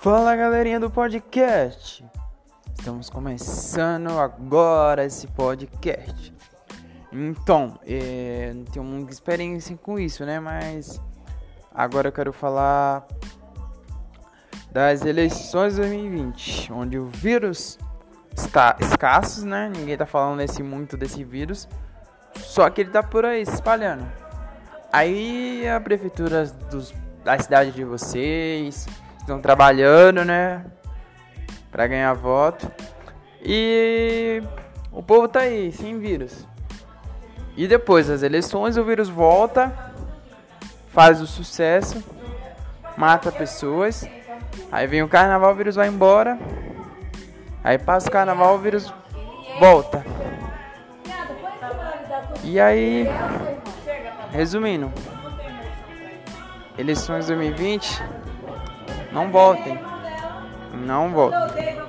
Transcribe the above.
Fala galerinha do podcast! Estamos começando agora esse podcast. Então, é, não tenho muita experiência com isso, né? Mas agora eu quero falar das eleições 2020, onde o vírus está escasso, né? Ninguém tá falando desse, muito desse vírus, só que ele tá por aí se espalhando. Aí a prefeitura dos, da cidade de vocês estão trabalhando, né? Pra ganhar voto. E o povo tá aí, sem vírus. E depois das eleições o vírus volta, faz o sucesso, mata pessoas. Aí vem o carnaval, o vírus vai embora. Aí passa o carnaval, o vírus volta. E aí, resumindo, eleições 2020, não voltem. Não voltem.